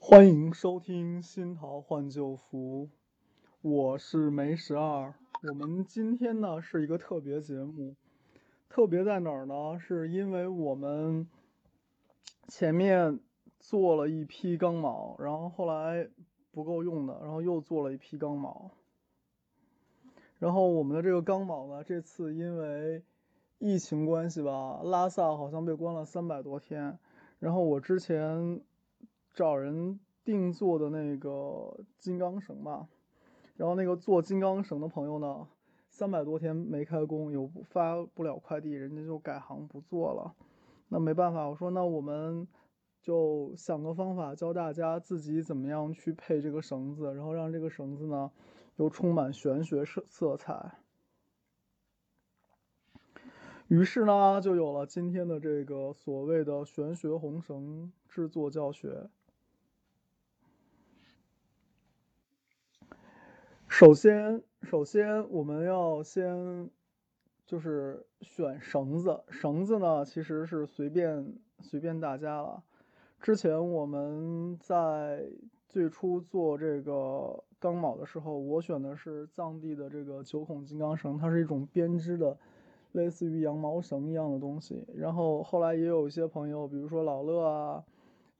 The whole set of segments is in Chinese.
欢迎收听《新桃换旧符》，我是梅十二。我们今天呢是一个特别节目，特别在哪儿呢？是因为我们前面做了一批钢铆，然后后来不够用的，然后又做了一批钢铆。然后我们的这个钢铆呢，这次因为疫情关系吧，拉萨好像被关了三百多天。然后我之前。找人定做的那个金刚绳嘛，然后那个做金刚绳的朋友呢，三百多天没开工，有发不了快递，人家就改行不做了。那没办法，我说那我们就想个方法，教大家自己怎么样去配这个绳子，然后让这个绳子呢又充满玄学色色彩。于是呢，就有了今天的这个所谓的玄学红绳制作教学。首先，首先我们要先就是选绳子，绳子呢其实是随便随便大家了。之前我们在最初做这个钢铆的时候，我选的是藏地的这个九孔金刚绳，它是一种编织的，类似于羊毛绳一样的东西。然后后来也有一些朋友，比如说老乐啊，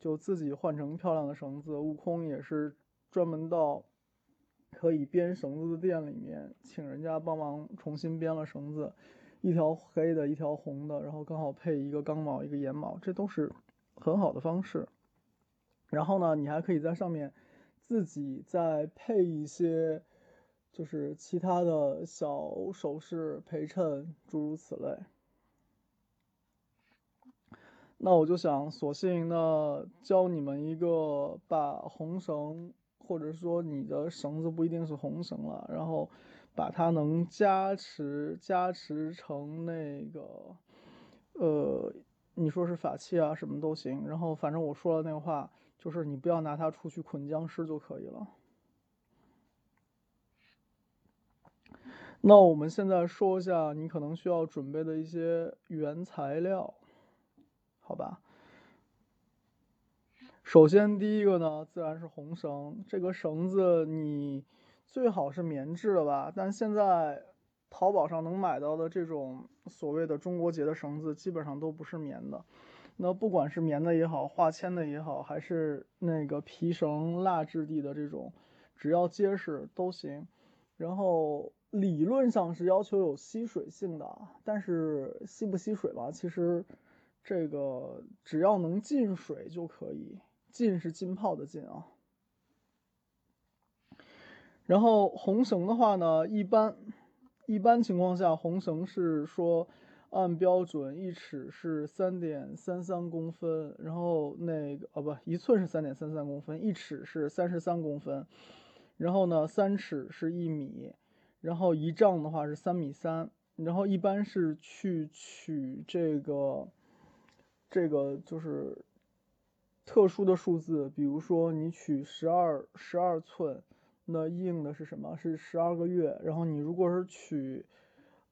就自己换成漂亮的绳子。悟空也是专门到。可以编绳子的店里面，请人家帮忙重新编了绳子，一条黑的，一条红的，然后刚好配一个钢毛，一个眼毛，这都是很好的方式。然后呢，你还可以在上面自己再配一些，就是其他的小首饰陪衬，诸如此类。那我就想，索性呢教你们一个把红绳。或者说你的绳子不一定是红绳了，然后把它能加持加持成那个，呃，你说是法器啊，什么都行。然后反正我说了那个话，就是你不要拿它出去捆僵尸就可以了。那我们现在说一下你可能需要准备的一些原材料，好吧？首先，第一个呢，自然是红绳。这个绳子你最好是棉质的吧？但现在淘宝上能买到的这种所谓的中国结的绳子，基本上都不是棉的。那不管是棉的也好，化纤的也好，还是那个皮绳蜡质地的这种，只要结实都行。然后理论上是要求有吸水性的，但是吸不吸水吧？其实这个只要能进水就可以。浸是浸泡的浸啊，然后红绳的话呢，一般一般情况下，红绳是说按标准一尺是三点三三公分，然后那个哦不一寸是三点三三公分，一尺是三十三公分，然后呢三尺是一米，然后一丈的话是三米三，然后一般是去取这个这个就是。特殊的数字，比如说你取十二十二寸，那应的是什么？是十二个月。然后你如果是取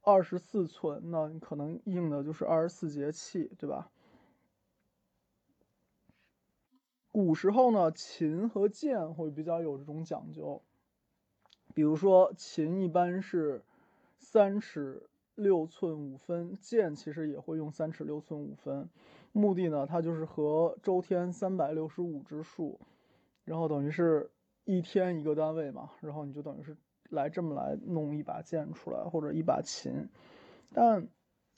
二十四寸，那你可能应的就是二十四节气，对吧？古时候呢，琴和剑会比较有这种讲究，比如说琴一般是三尺。六寸五分剑其实也会用三尺六寸五分，目的呢，它就是和周天三百六十五之数，然后等于是一天一个单位嘛，然后你就等于是来这么来弄一把剑出来或者一把琴。但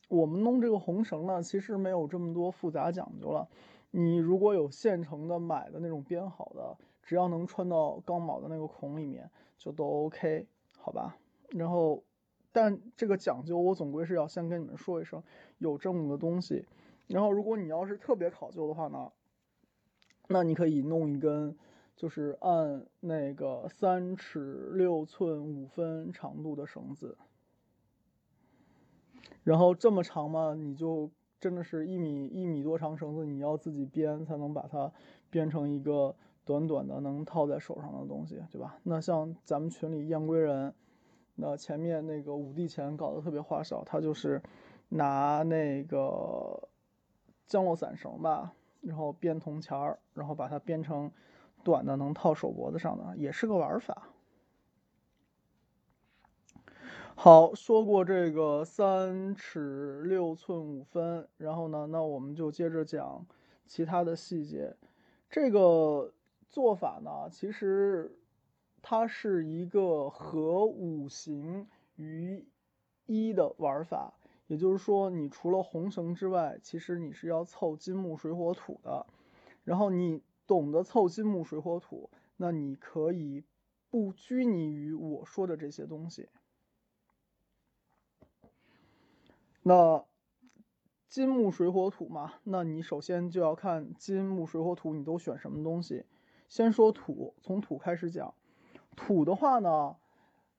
我们弄这个红绳呢，其实没有这么多复杂讲究了。你如果有现成的买的那种编好的，只要能穿到钢铆的那个孔里面，就都 OK，好吧？然后。但这个讲究，我总归是要先跟你们说一声，有这么个东西。然后，如果你要是特别考究的话呢，那你可以弄一根，就是按那个三尺六寸五分长度的绳子。然后这么长嘛，你就真的是一米一米多长绳子，你要自己编才能把它编成一个短短的能套在手上的东西，对吧？那像咱们群里燕归人。那前面那个五帝钱搞得特别花哨，他就是拿那个降落伞绳吧，然后编铜钱儿，然后把它编成短的能套手脖子上的，也是个玩法。好，说过这个三尺六寸五分，然后呢，那我们就接着讲其他的细节。这个做法呢，其实它是一个合五行于一的玩法，也就是说，你除了红绳之外，其实你是要凑金木水火土的。然后你懂得凑金木水火土，那你可以不拘泥于我说的这些东西。那金木水火土嘛，那你首先就要看金木水火土，你都选什么东西。先说土，从土开始讲。土的话呢，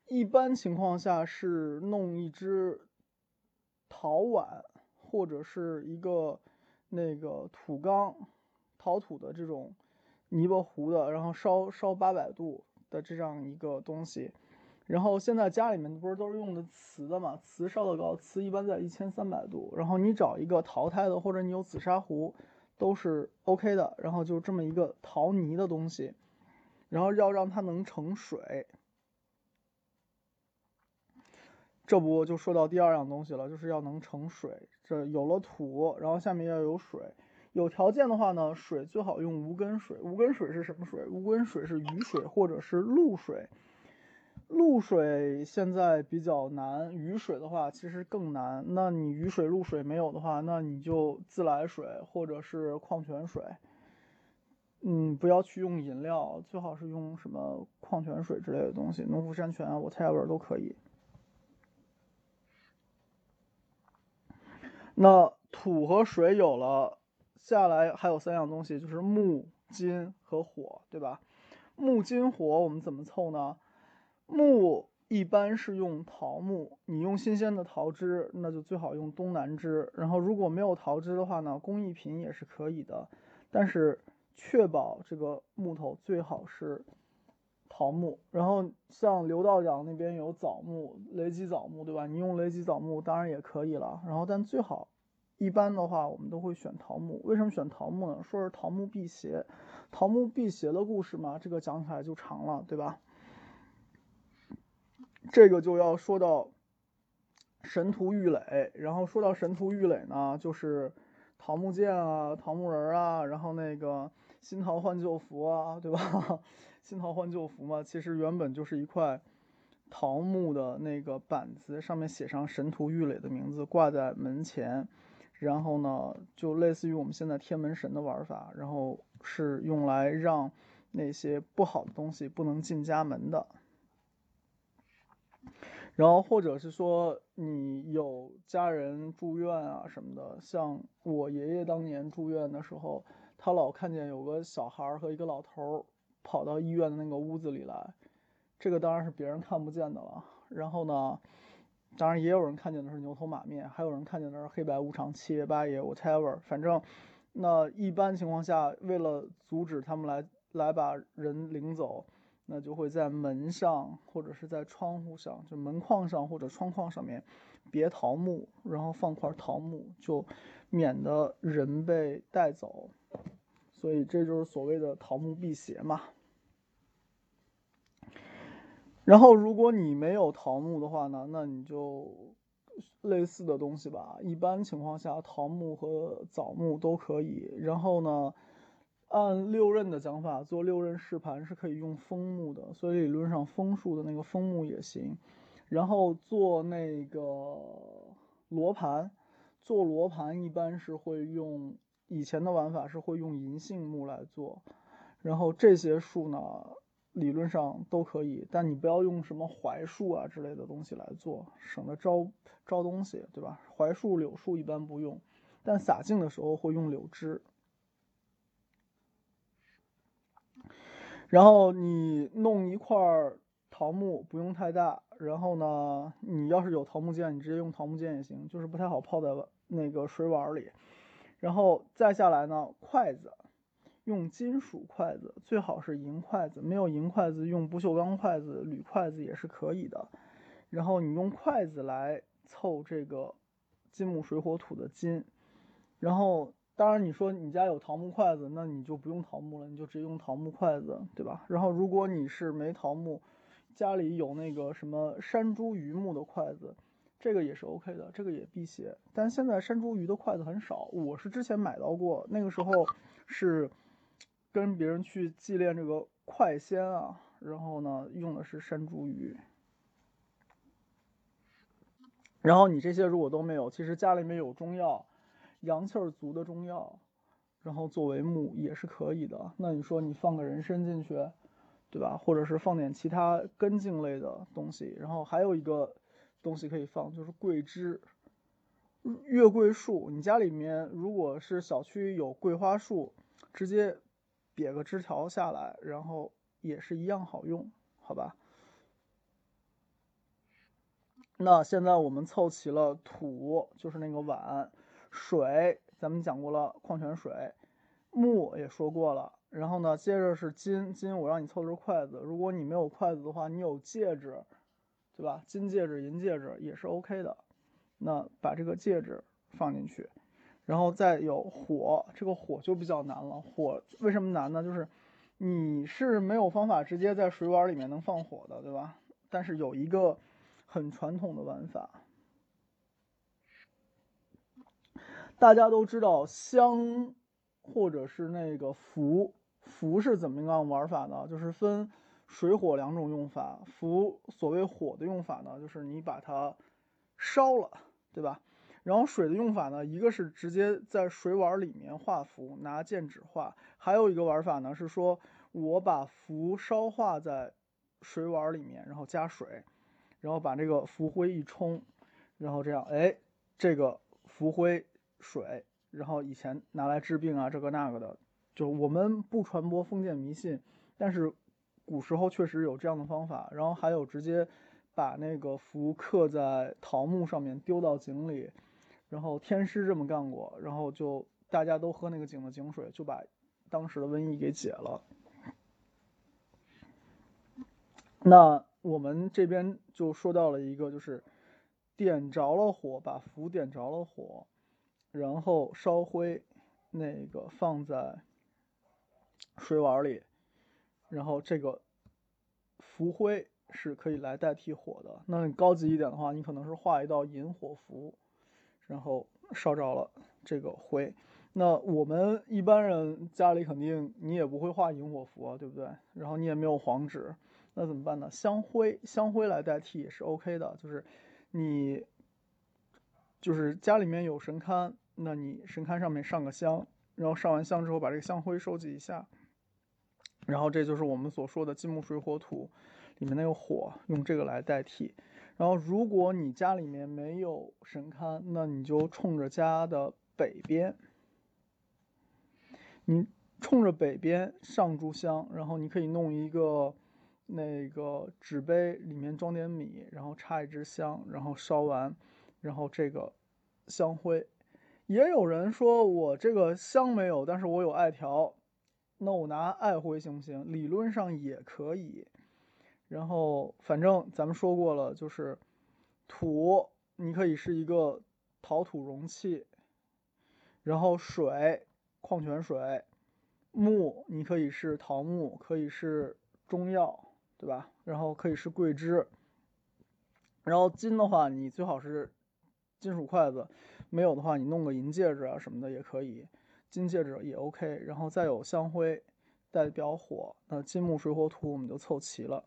一般情况下是弄一只陶碗，或者是一个那个土缸，陶土的这种泥巴糊的，然后烧烧八百度的这样一个东西。然后现在家里面不是都是用的瓷的嘛？瓷烧的高，瓷一般在一千三百度。然后你找一个陶胎的，或者你有紫砂壶，都是 OK 的。然后就这么一个陶泥的东西，然后要让它能盛水。这不就说到第二样东西了，就是要能盛水。这有了土，然后下面要有水。有条件的话呢，水最好用无根水。无根水是什么水？无根水是雨水或者是露水。露水现在比较难，雨水的话其实更难。那你雨水、露水没有的话，那你就自来水或者是矿泉水。嗯，不要去用饮料，最好是用什么矿泉水之类的东西，农夫山泉啊、whatever 都可以。那土和水有了，下来还有三样东西，就是木、金和火，对吧？木、金、火我们怎么凑呢？木一般是用桃木，你用新鲜的桃枝，那就最好用东南枝。然后如果没有桃枝的话呢，工艺品也是可以的，但是确保这个木头最好是桃木。然后像刘道长那边有枣木，雷击枣木，对吧？你用雷击枣木当然也可以了。然后但最好，一般的话我们都会选桃木。为什么选桃木呢？说是桃木辟邪，桃木辟邪的故事嘛，这个讲起来就长了，对吧？这个就要说到神图玉垒，然后说到神图玉垒呢，就是桃木剑啊、桃木人啊，然后那个新桃换旧符啊，对吧？新桃换旧符嘛，其实原本就是一块桃木的那个板子，上面写上神图玉垒的名字，挂在门前，然后呢，就类似于我们现在天门神的玩法，然后是用来让那些不好的东西不能进家门的。然后或者是说你有家人住院啊什么的，像我爷爷当年住院的时候，他老看见有个小孩和一个老头跑到医院的那个屋子里来，这个当然是别人看不见的了。然后呢，当然也有人看见的是牛头马面，还有人看见的是黑白无常、七爷八爷，whatever，反正那一般情况下，为了阻止他们来来把人领走。那就会在门上或者是在窗户上，就门框上或者窗框上面别桃木，然后放块桃木，就免得人被带走。所以这就是所谓的桃木辟邪嘛。然后如果你没有桃木的话呢，那你就类似的东西吧。一般情况下，桃木和枣木都可以。然后呢？按六壬的讲法，做六壬试盘是可以用枫木的，所以理论上枫树的那个枫木也行。然后做那个罗盘，做罗盘一般是会用以前的玩法是会用银杏木来做。然后这些树呢，理论上都可以，但你不要用什么槐树啊之类的东西来做，省得招招东西，对吧？槐树、柳树一般不用，但撒净的时候会用柳枝。然后你弄一块桃木，不用太大。然后呢，你要是有桃木剑，你直接用桃木剑也行，就是不太好泡在那个水碗里。然后再下来呢，筷子用金属筷子，最好是银筷子。没有银筷子，用不锈钢筷子、铝筷子也是可以的。然后你用筷子来凑这个金木水火土的金。然后当然你说你家有桃木筷子，那你就不用桃木了，你就直接用桃木筷子，对吧？然后如果你是没桃木，家里有那个什么山猪榆木的筷子，这个也是 OK 的，这个也辟邪。但现在山茱萸的筷子很少，我是之前买到过，那个时候是跟别人去祭炼这个快仙啊，然后呢用的是山茱萸。然后你这些如果都没有，其实家里面有中药，阳气儿足的中药，然后作为木也是可以的。那你说你放个人参进去，对吧？或者是放点其他根茎类的东西，然后还有一个东西可以放，就是桂枝、月桂树。你家里面如果是小区有桂花树，直接瘪个枝条下来，然后也是一样好用，好吧？那现在我们凑齐了土，就是那个碗，水，咱们讲过了，矿泉水，木也说过了，然后呢，接着是金，金我让你凑的是筷子，如果你没有筷子的话，你有戒指，对吧？金戒指、银戒指也是 OK 的。那把这个戒指放进去，然后再有火，这个火就比较难了。火为什么难呢？就是你是没有方法直接在水碗里面能放火的，对吧？但是有一个。很传统的玩法，大家都知道香，或者是那个符，符是怎么样玩法呢？就是分水火两种用法。符所谓火的用法呢，就是你把它烧了，对吧？然后水的用法呢，一个是直接在水碗里面画符，拿剑指画；还有一个玩法呢，是说我把符烧化在水碗里面，然后加水。然后把这个浮灰一冲，然后这样，哎，这个浮灰水，然后以前拿来治病啊，这个那个的，就我们不传播封建迷信，但是古时候确实有这样的方法。然后还有直接把那个符刻在桃木上面丢到井里，然后天师这么干过，然后就大家都喝那个井的井水，就把当时的瘟疫给解了。那。我们这边就说到了一个，就是点着了火，把符点着了火，然后烧灰，那个放在水碗里，然后这个符灰是可以来代替火的。那你高级一点的话，你可能是画一道引火符，然后烧着了这个灰。那我们一般人家里肯定你也不会画引火符啊，对不对？然后你也没有黄纸。那怎么办呢？香灰，香灰来代替也是 OK 的。就是你，就是家里面有神龛，那你神龛上面上个香，然后上完香之后把这个香灰收集一下，然后这就是我们所说的金木水火土里面那个火，用这个来代替。然后如果你家里面没有神龛，那你就冲着家的北边，你冲着北边上炷香，然后你可以弄一个。那个纸杯里面装点米，然后插一支香，然后烧完，然后这个香灰，也有人说我这个香没有，但是我有艾条，那我拿艾灰行不行？理论上也可以。然后反正咱们说过了，就是土，你可以是一个陶土容器，然后水，矿泉水，木，你可以是桃木，可以是中药。对吧？然后可以是桂枝，然后金的话，你最好是金属筷子，没有的话，你弄个银戒指啊什么的也可以，金戒指也 OK。然后再有香灰，代表火，那金木水火土我们就凑齐了。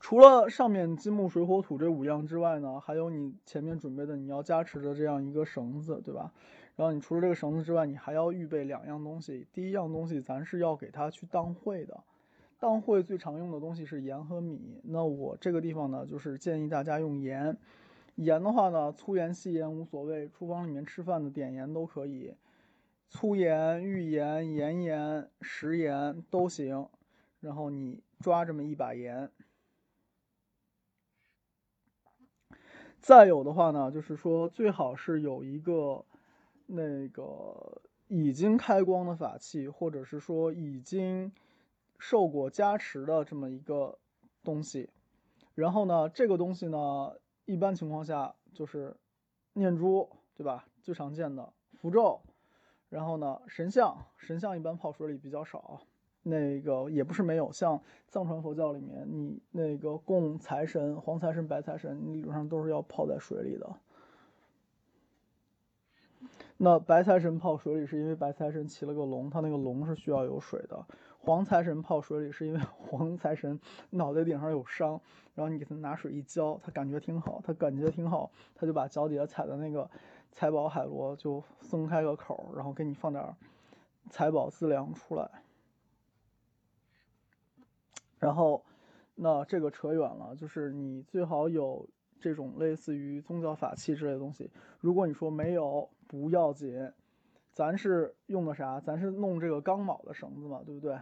除了上面金木水火土这五样之外呢，还有你前面准备的你要加持的这样一个绳子，对吧？然后你除了这个绳子之外，你还要预备两样东西。第一样东西，咱是要给它去当会的。当会最常用的东西是盐和米。那我这个地方呢，就是建议大家用盐。盐的话呢，粗盐、细盐无所谓，厨房里面吃饭的点盐都可以。粗盐、玉盐、盐盐、食盐都行。然后你抓这么一把盐。再有的话呢，就是说最好是有一个。那个已经开光的法器，或者是说已经受过加持的这么一个东西，然后呢，这个东西呢，一般情况下就是念珠，对吧？最常见的符咒，然后呢神像，神像一般泡水里比较少，那个也不是没有，像藏传佛教里面，你那个供财神，黄财神、白财神，理论上都是要泡在水里的。那白财神泡水里是因为白财神骑了个龙，他那个龙是需要有水的。黄财神泡水里是因为 黄财神脑袋顶上有伤，然后你给他拿水一浇，他感觉挺好，他感觉挺好，他就把脚底下踩的那个财宝海螺就松开个口，然后给你放点财宝资粮出来。然后，那这个扯远了，就是你最好有这种类似于宗教法器之类的东西。如果你说没有，不要紧，咱是用的啥？咱是弄这个钢铆的绳子嘛，对不对？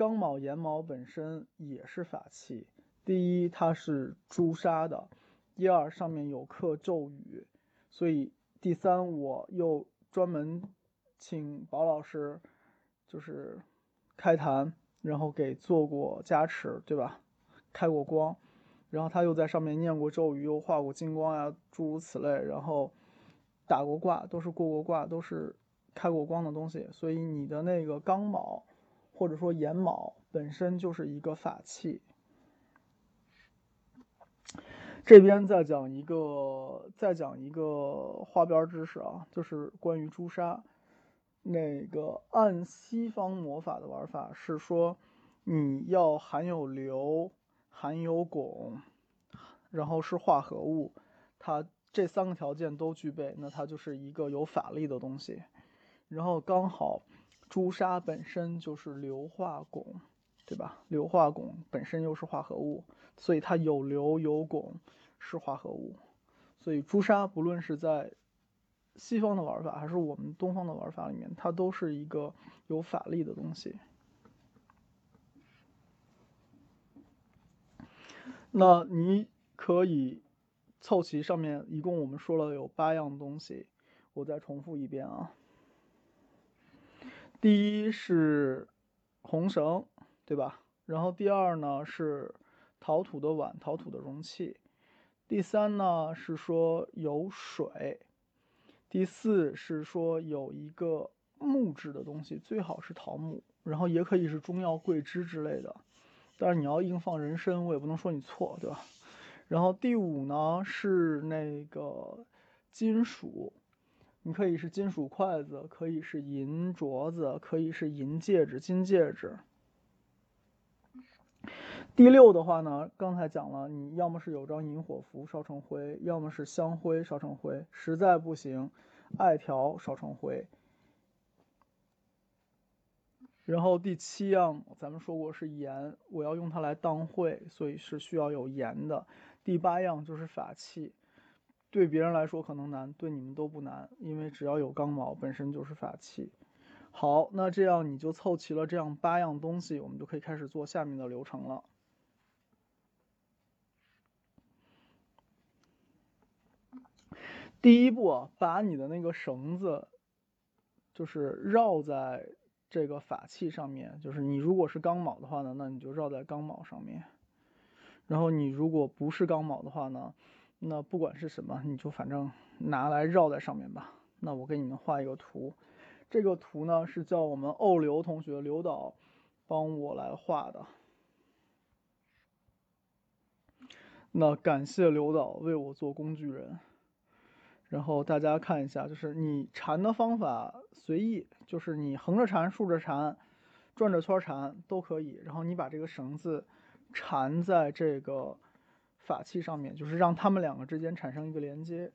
钢铆、岩铆本身也是法器。第一，它是朱砂的；第二，上面有刻咒语。所以，第三，我又专门请宝老师，就是开坛，然后给做过加持，对吧？开过光，然后他又在上面念过咒语，又画过金光呀，诸如此类，然后。打过卦都是过过卦，都是开过光的东西，所以你的那个钢铆或者说岩铆本身就是一个法器。这边再讲一个，再讲一个花边知识啊，就是关于朱砂。那个按西方魔法的玩法是说，你要含有硫，含有汞，然后是化合物，它。这三个条件都具备，那它就是一个有法力的东西。然后刚好朱砂本身就是硫化汞，对吧？硫化汞本身又是化合物，所以它有硫有汞是化合物。所以朱砂不论是在西方的玩法，还是我们东方的玩法里面，它都是一个有法力的东西。那你可以。凑齐上面一共我们说了有八样东西，我再重复一遍啊。第一是红绳，对吧？然后第二呢是陶土的碗、陶土的容器。第三呢是说有水。第四是说有一个木质的东西，最好是桃木，然后也可以是中药桂枝之类的。但是你要硬放人参，我也不能说你错，对吧？然后第五呢是那个金属，你可以是金属筷子，可以是银镯子，可以是银戒指、金戒指。第六的话呢，刚才讲了，你要么是有张引火符烧成灰，要么是香灰烧成灰，实在不行，艾条烧成灰。然后第七样，咱们说过是盐，我要用它来当会，所以是需要有盐的。第八样就是法器，对别人来说可能难，对你们都不难，因为只要有钢铆，本身就是法器。好，那这样你就凑齐了这样八样东西，我们就可以开始做下面的流程了。第一步，把你的那个绳子，就是绕在这个法器上面，就是你如果是钢铆的话呢，那你就绕在钢铆上面。然后你如果不是钢铆的话呢，那不管是什么，你就反正拿来绕在上面吧。那我给你们画一个图，这个图呢是叫我们欧刘同学刘导帮我来画的。那感谢刘导为我做工具人。然后大家看一下，就是你缠的方法随意，就是你横着缠、竖着缠、转着圈缠都可以。然后你把这个绳子。缠在这个法器上面，就是让他们两个之间产生一个连接。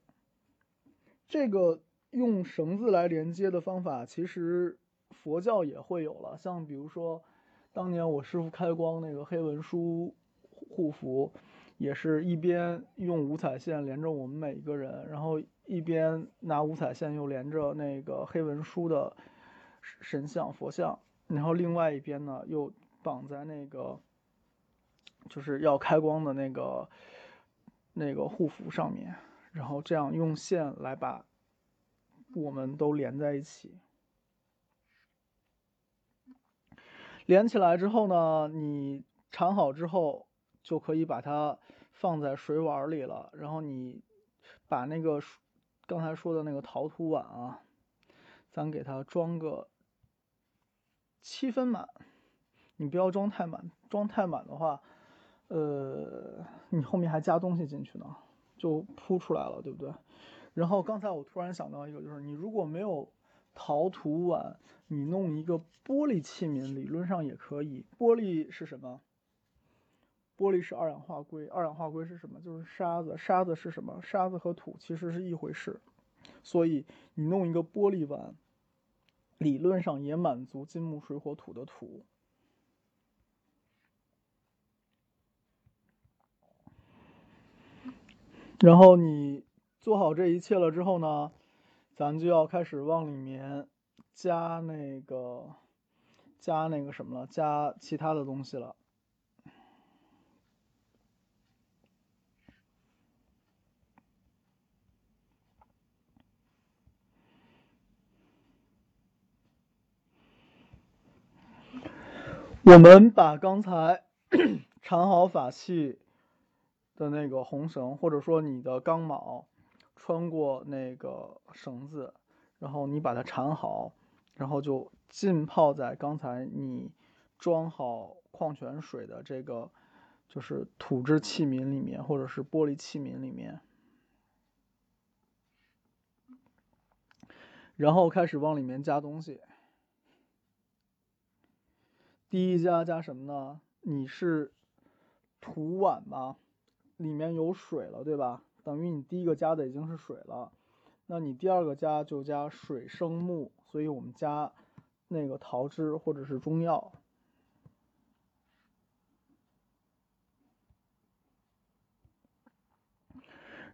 这个用绳子来连接的方法，其实佛教也会有了。像比如说，当年我师傅开光那个黑文书护符，也是一边用五彩线连着我们每一个人，然后一边拿五彩线又连着那个黑文书的神像佛像，然后另外一边呢又绑在那个。就是要开光的那个那个护符上面，然后这样用线来把我们都连在一起。连起来之后呢，你缠好之后就可以把它放在水碗里了。然后你把那个刚才说的那个陶土碗啊，咱给它装个七分满，你不要装太满，装太满的话，呃，你后面还加东西进去呢，就铺出来了，对不对？然后刚才我突然想到一个，就是你如果没有陶土碗，你弄一个玻璃器皿，理论上也可以。玻璃是什么？玻璃是二氧化硅，二氧化硅是什么？就是沙子。沙子是什么？沙子和土其实是一回事。所以你弄一个玻璃碗，理论上也满足金木水火土的土。然后你。做好这一切了之后呢，咱就要开始往里面加那个加那个什么了，加其他的东西了。我们把刚才 缠好法器的那个红绳，或者说你的钢铆。穿过那个绳子，然后你把它缠好，然后就浸泡在刚才你装好矿泉水的这个就是土质器皿里面，或者是玻璃器皿里面，然后开始往里面加东西。第一加加什么呢？你是土碗吗？里面有水了，对吧？等于你第一个加的已经是水了，那你第二个加就加水生木，所以我们加那个桃汁或者是中药。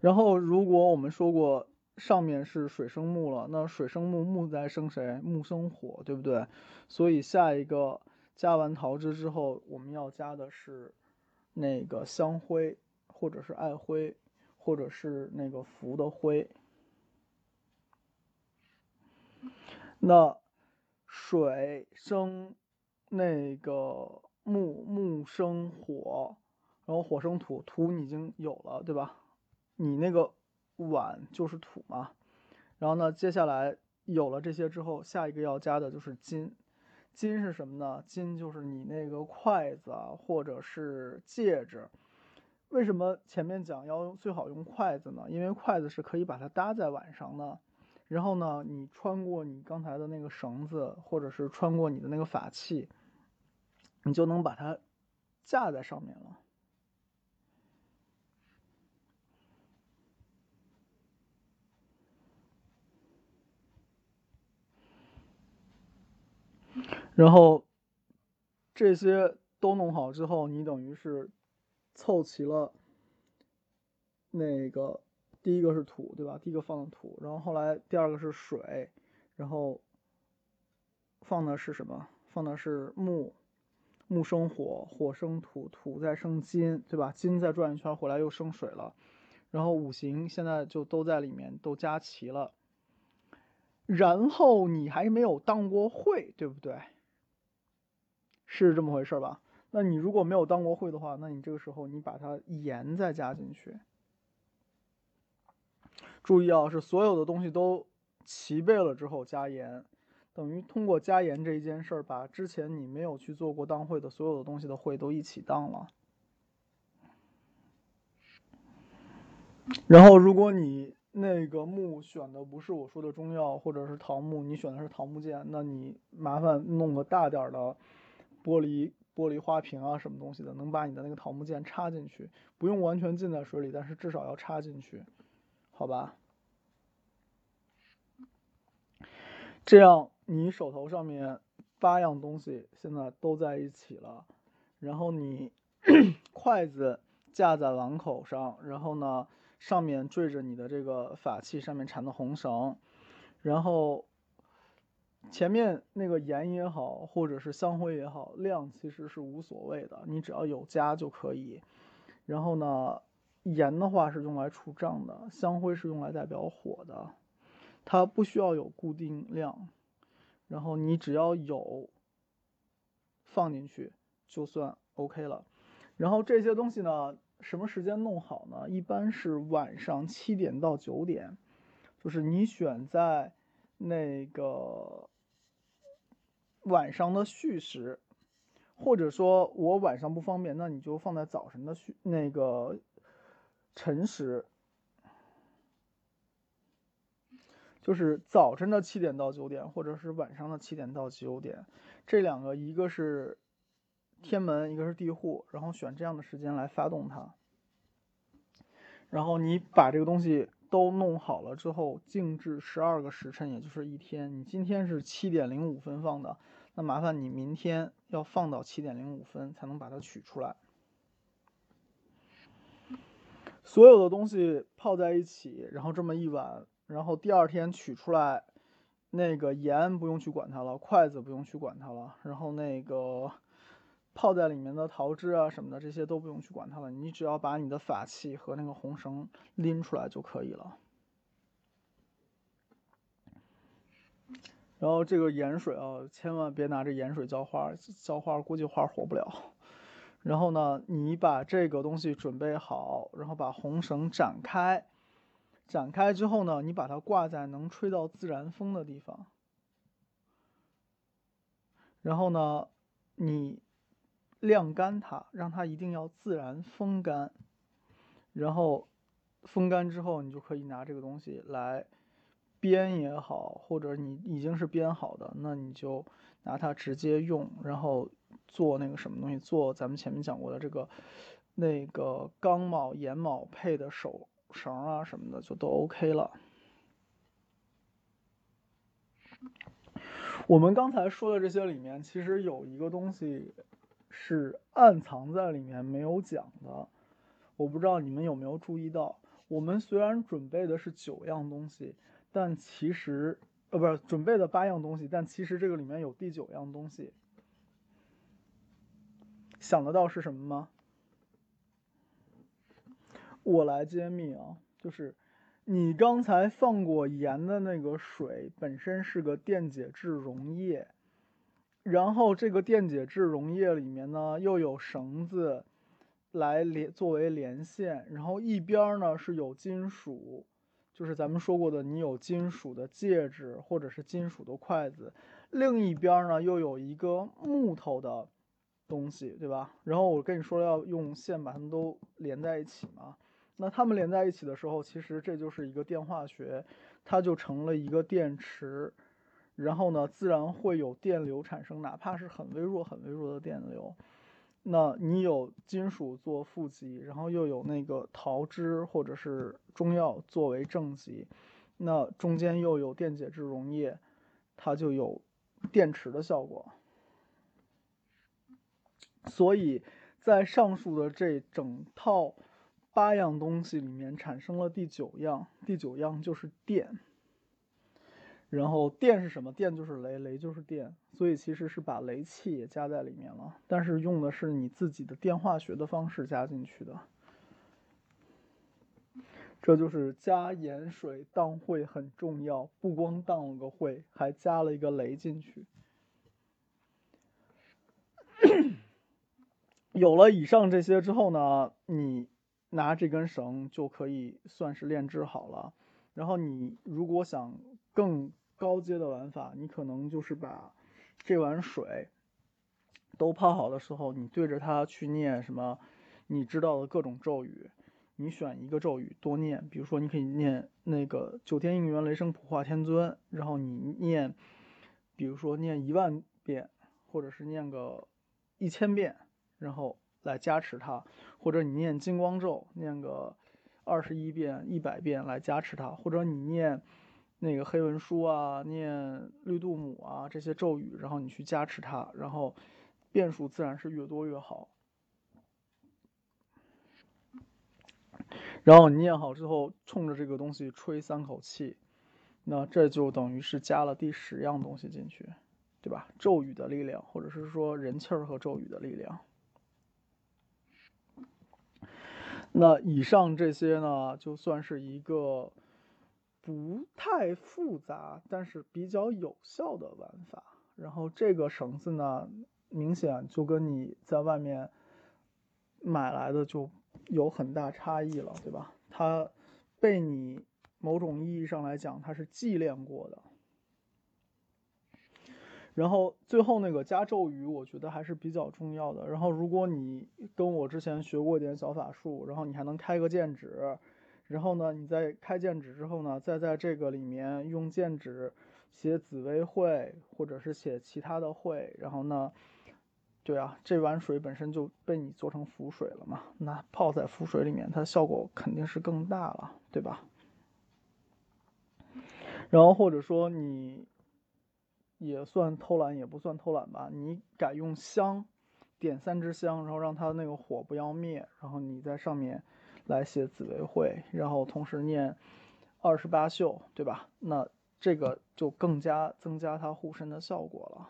然后如果我们说过上面是水生木了，那水生木木在生谁？木生火，对不对？所以下一个加完桃汁之后，我们要加的是那个香灰或者是艾灰。或者是那个福的灰，那水生那个木，木生火，然后火生土，土你已经有了，对吧？你那个碗就是土嘛。然后呢，接下来有了这些之后，下一个要加的就是金。金是什么呢？金就是你那个筷子啊，或者是戒指。为什么前面讲要用最好用筷子呢？因为筷子是可以把它搭在碗上的，然后呢，你穿过你刚才的那个绳子，或者是穿过你的那个法器，你就能把它架在上面了。然后这些都弄好之后，你等于是。凑齐了，那个第一个是土，对吧？第一个放的土，然后后来第二个是水，然后放的是什么？放的是木，木生火，火生土，土再生金，对吧？金再转一圈回来又生水了，然后五行现在就都在里面都加齐了，然后你还没有当过会，对不对？是这么回事吧？那你如果没有当过会的话，那你这个时候你把它盐再加进去。注意啊，是所有的东西都齐备了之后加盐，等于通过加盐这一件事儿，把之前你没有去做过当会的所有的东西的会都一起当了。然后，如果你那个木选的不是我说的中药，或者是桃木，你选的是桃木剑，那你麻烦弄个大点儿的玻璃。玻璃花瓶啊，什么东西的，能把你的那个桃木剑插进去，不用完全浸在水里，但是至少要插进去，好吧？这样你手头上面八样东西现在都在一起了，然后你 筷子架在碗口上，然后呢上面缀着你的这个法器，上面缠的红绳，然后。前面那个盐也好，或者是香灰也好，量其实是无所谓的，你只要有加就可以。然后呢，盐的话是用来除胀的，香灰是用来代表火的，它不需要有固定量。然后你只要有放进去就算 OK 了。然后这些东西呢，什么时间弄好呢？一般是晚上七点到九点。就是你选在那个晚上的戌时，或者说我晚上不方便，那你就放在早晨的戌那个辰时。就是早晨的七点到九点，或者是晚上的七点到九点，这两个一个是天门，一个是地户，然后选这样的时间来发动它。然后你把这个东西都弄好了之后，静置十二个时辰，也就是一天。你今天是七点零五分放的，那麻烦你明天要放到七点零五分才能把它取出来。所有的东西泡在一起，然后这么一碗。然后第二天取出来，那个盐不用去管它了，筷子不用去管它了，然后那个泡在里面的桃汁啊什么的，这些都不用去管它了。你只要把你的法器和那个红绳拎出来就可以了。然后这个盐水啊，千万别拿着盐水浇花，浇花估计花活不了。然后呢，你把这个东西准备好，然后把红绳展开。展开之后呢，你把它挂在能吹到自然风的地方，然后呢，你晾干它，让它一定要自然风干，然后风干之后，你就可以拿这个东西来编也好，或者你已经是编好的，那你就拿它直接用，然后做那个什么东西，做咱们前面讲过的这个那个钢铆、眼铆配的手。绳啊什么的就都 OK 了。我们刚才说的这些里面，其实有一个东西是暗藏在里面没有讲的。我不知道你们有没有注意到，我们虽然准备的是九样东西，但其实呃不是准备的八样东西，但其实这个里面有第九样东西。想得到是什么吗？我来揭秘啊，就是你刚才放过盐的那个水本身是个电解质溶液，然后这个电解质溶液里面呢又有绳子来连作为连线，然后一边呢是有金属，就是咱们说过的你有金属的戒指或者是金属的筷子，另一边呢又有一个木头的东西，对吧？然后我跟你说要用线把它们都连在一起嘛。那它们连在一起的时候，其实这就是一个电化学，它就成了一个电池，然后呢，自然会有电流产生，哪怕是很微弱、很微弱的电流。那你有金属做负极，然后又有那个桃汁或者是中药作为正极，那中间又有电解质溶液，它就有电池的效果。所以在上述的这整套。八样东西里面产生了第九样，第九样就是电。然后电是什么？电就是雷，雷就是电，所以其实是把雷气也加在里面了，但是用的是你自己的电化学的方式加进去的。这就是加盐水当会很重要，不光当了个会，还加了一个雷进去。有了以上这些之后呢，你。拿这根绳就可以算是炼制好了。然后你如果想更高阶的玩法，你可能就是把这碗水都泡好的时候，你对着它去念什么你知道的各种咒语。你选一个咒语多念，比如说你可以念那个九天应元雷声普化天尊，然后你念，比如说念一万遍，或者是念个一千遍，然后。来加持它，或者你念金光咒，念个二十一遍、一百遍来加持它，或者你念那个黑文书啊、念绿度母啊这些咒语，然后你去加持它，然后变数自然是越多越好。然后你念好之后，冲着这个东西吹三口气，那这就等于是加了第十样东西进去，对吧？咒语的力量，或者是说人气儿和咒语的力量。那以上这些呢，就算是一个不太复杂，但是比较有效的玩法。然后这个绳子呢，明显就跟你在外面买来的就有很大差异了，对吧？它被你某种意义上来讲，它是祭炼过的。然后最后那个加咒语，我觉得还是比较重要的。然后如果你跟我之前学过一点小法术，然后你还能开个剑指，然后呢，你在开剑指之后呢，再在这个里面用剑指写紫薇会，或者是写其他的会，然后呢，对啊，这碗水本身就被你做成浮水了嘛，那泡在浮水里面，它效果肯定是更大了，对吧？然后或者说你。也算偷懒，也不算偷懒吧。你改用香，点三支香，然后让它那个火不要灭，然后你在上面来写紫薇会，然后同时念二十八宿，对吧？那这个就更加增加它护身的效果了。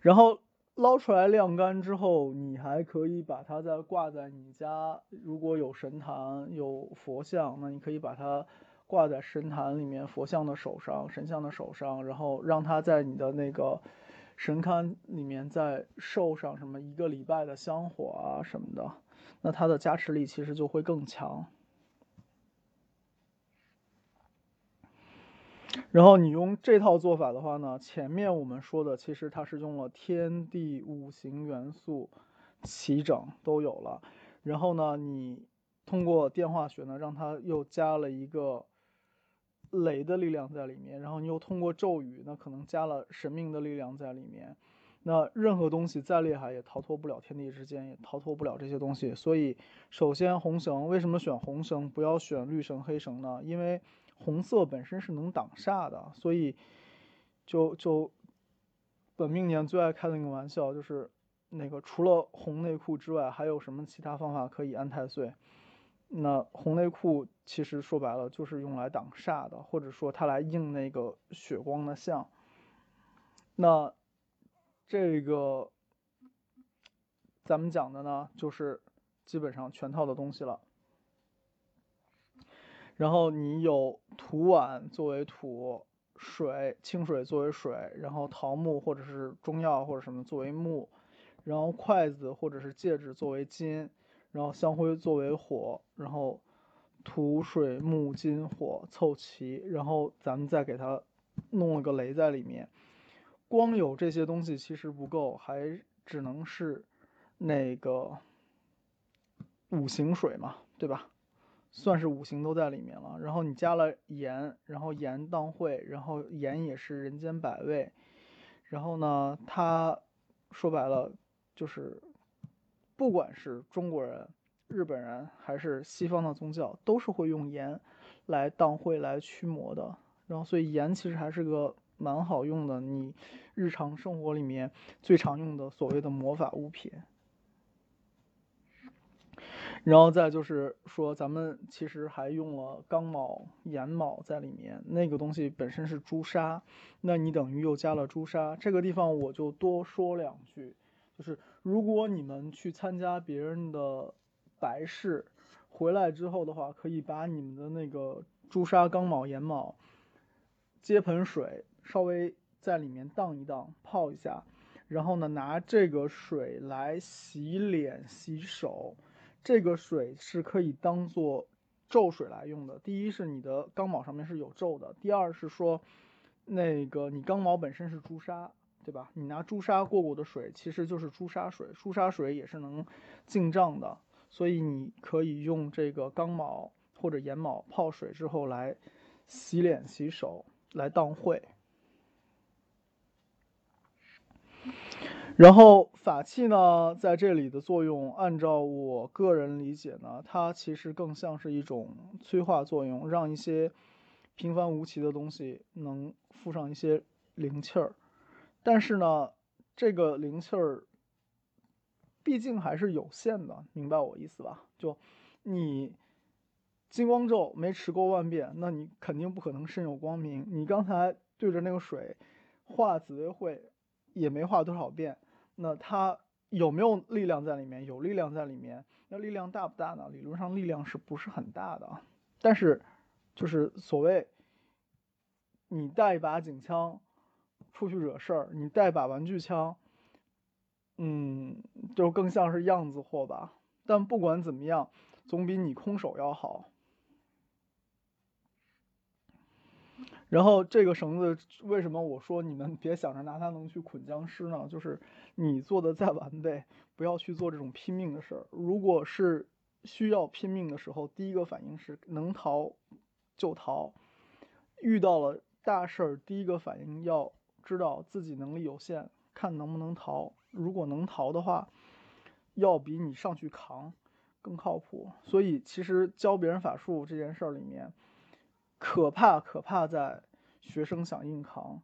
然后捞出来晾干之后，你还可以把它再挂在你家，如果有神坛有佛像，那你可以把它。挂在神坛里面，佛像的手上，神像的手上，然后让它在你的那个神龛里面再受上什么一个礼拜的香火啊什么的，那它的加持力其实就会更强。然后你用这套做法的话呢，前面我们说的其实它是用了天地五行元素齐整都有了，然后呢，你通过电化学呢，让它又加了一个。雷的力量在里面，然后你又通过咒语，那可能加了神明的力量在里面。那任何东西再厉害，也逃脱不了天地之间，也逃脱不了这些东西。所以，首先红绳为什么选红绳，不要选绿绳、黑绳呢？因为红色本身是能挡煞的。所以，就就本命年最爱开的那个玩笑，就是那个除了红内裤之外，还有什么其他方法可以安太岁？那红内裤其实说白了就是用来挡煞的，或者说它来应那个血光的相。那这个咱们讲的呢，就是基本上全套的东西了。然后你有土碗作为土，水清水作为水，然后桃木或者是中药或者什么作为木，然后筷子或者是戒指作为金。然后香灰作为火，然后土水木金火凑齐，然后咱们再给它弄了个雷在里面。光有这些东西其实不够，还只能是那个五行水嘛，对吧？算是五行都在里面了。然后你加了盐，然后盐当会，然后盐也是人间百味。然后呢，它说白了就是。不管是中国人、日本人还是西方的宗教，都是会用盐来当会来驱魔的。然后，所以盐其实还是个蛮好用的，你日常生活里面最常用的所谓的魔法物品。然后再就是说，咱们其实还用了钢铆、盐铆在里面，那个东西本身是朱砂，那你等于又加了朱砂。这个地方我就多说两句。就是如果你们去参加别人的白事，回来之后的话，可以把你们的那个朱砂、钢卯、盐卯接盆水，稍微在里面荡一荡，泡一下，然后呢，拿这个水来洗脸、洗手。这个水是可以当做咒水来用的。第一是你的钢卯上面是有咒的，第二是说那个你钢卯本身是朱砂。对吧？你拿朱砂过过的水，其实就是朱砂水。朱砂水也是能进账的，所以你可以用这个钢铆或者盐铆泡水之后来洗脸、洗手，来当会。然后法器呢，在这里的作用，按照我个人理解呢，它其实更像是一种催化作用，让一些平凡无奇的东西能附上一些灵气儿。但是呢，这个灵气儿毕竟还是有限的，明白我意思吧？就你金光咒没持过万遍，那你肯定不可能身有光明。你刚才对着那个水画紫薇会，也没画多少遍，那它有没有力量在里面？有力量在里面。那力量大不大呢？理论上力量是不是很大的？但是就是所谓你带一把警枪。出去惹事儿，你带把玩具枪，嗯，就更像是样子货吧。但不管怎么样，总比你空手要好。然后这个绳子为什么我说你们别想着拿它能去捆僵尸呢？就是你做的再完备，不要去做这种拼命的事儿。如果是需要拼命的时候，第一个反应是能逃就逃。遇到了大事儿，第一个反应要知道自己能力有限，看能不能逃。如果能逃的话，要比你上去扛更靠谱。所以其实教别人法术这件事儿里面。可怕，可怕在学生想硬扛，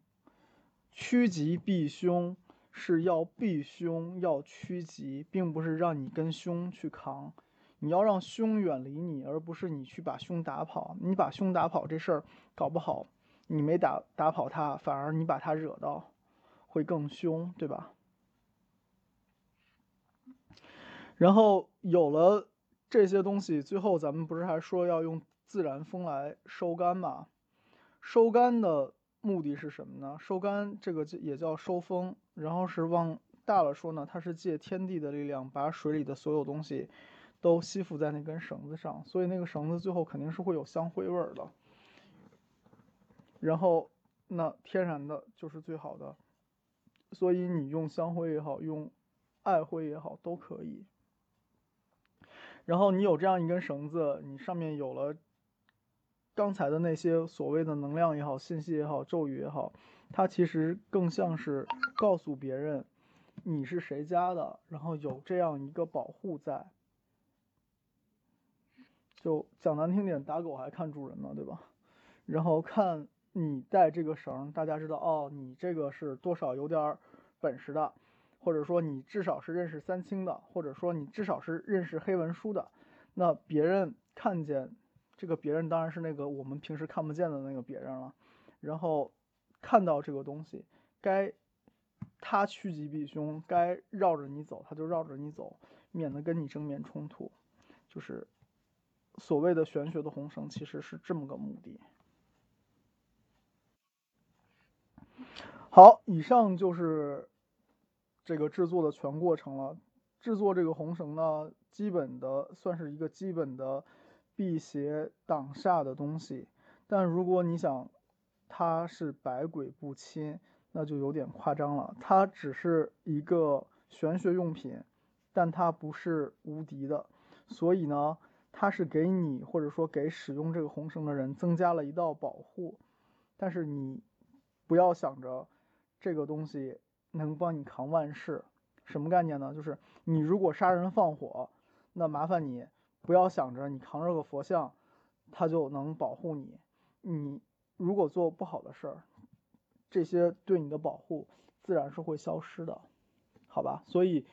趋吉避凶是要避凶，要趋吉，并不是让你跟凶去扛。你要让凶远离你，而不是你去把凶打跑。你把凶打跑这事儿搞不好，你没打打跑他，反而你把他惹到，会更凶，对吧？然后有了这些东西，最后咱们不是还说要用。自然风来收干嘛？收干的目的是什么呢？收干这个也叫收风，然后是往大了说呢，它是借天地的力量，把水里的所有东西都吸附在那根绳子上，所以那个绳子最后肯定是会有香灰味儿的。然后那天然的就是最好的，所以你用香灰也好，用艾灰也好都可以。然后你有这样一根绳子，你上面有了。刚才的那些所谓的能量也好，信息也好，咒语也好，它其实更像是告诉别人你是谁家的，然后有这样一个保护在。就讲难听点，打狗还看主人呢，对吧？然后看你带这个绳，大家知道哦，你这个是多少有点本事的，或者说你至少是认识三清的，或者说你至少是认识黑文书的，那别人看见。这个别人当然是那个我们平时看不见的那个别人了，然后看到这个东西，该他趋吉避凶，该绕着你走他就绕着你走，免得跟你正面冲突。就是所谓的玄学的红绳，其实是这么个目的。好，以上就是这个制作的全过程了。制作这个红绳呢，基本的算是一个基本的。辟邪挡煞的东西，但如果你想它是百鬼不侵，那就有点夸张了。它只是一个玄学用品，但它不是无敌的。所以呢，它是给你或者说给使用这个红绳的人增加了一道保护。但是你不要想着这个东西能帮你扛万事。什么概念呢？就是你如果杀人放火，那麻烦你。不要想着你扛着个佛像，它就能保护你。你如果做不好的事儿，这些对你的保护自然是会消失的，好吧？所以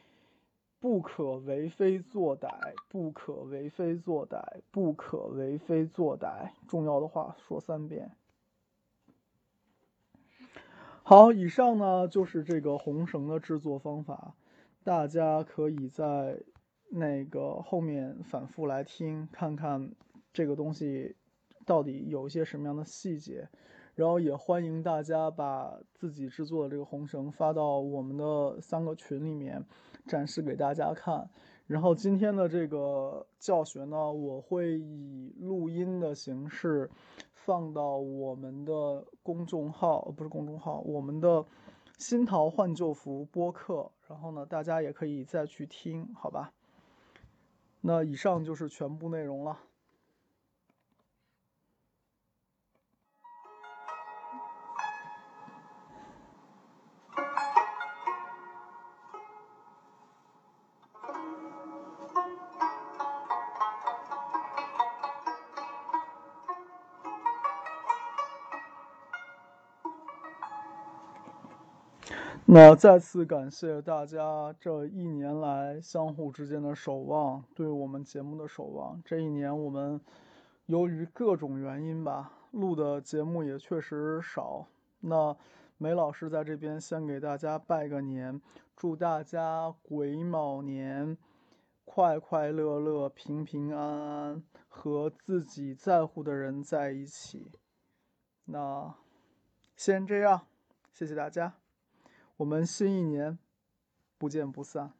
不可为非作歹，不可为非作歹，不可为非作歹。重要的话说三遍。好，以上呢就是这个红绳的制作方法，大家可以在。那个后面反复来听，看看这个东西到底有一些什么样的细节，然后也欢迎大家把自己制作的这个红绳发到我们的三个群里面展示给大家看。然后今天的这个教学呢，我会以录音的形式放到我们的公众号，不是公众号，我们的新桃换旧符播客。然后呢，大家也可以再去听，好吧？那以上就是全部内容了。那再次感谢大家这一年来相互之间的守望，对我们节目的守望。这一年我们由于各种原因吧，录的节目也确实少。那梅老师在这边先给大家拜个年，祝大家癸卯年快快乐乐、平平安安，和自己在乎的人在一起。那先这样，谢谢大家。我们新一年不见不散。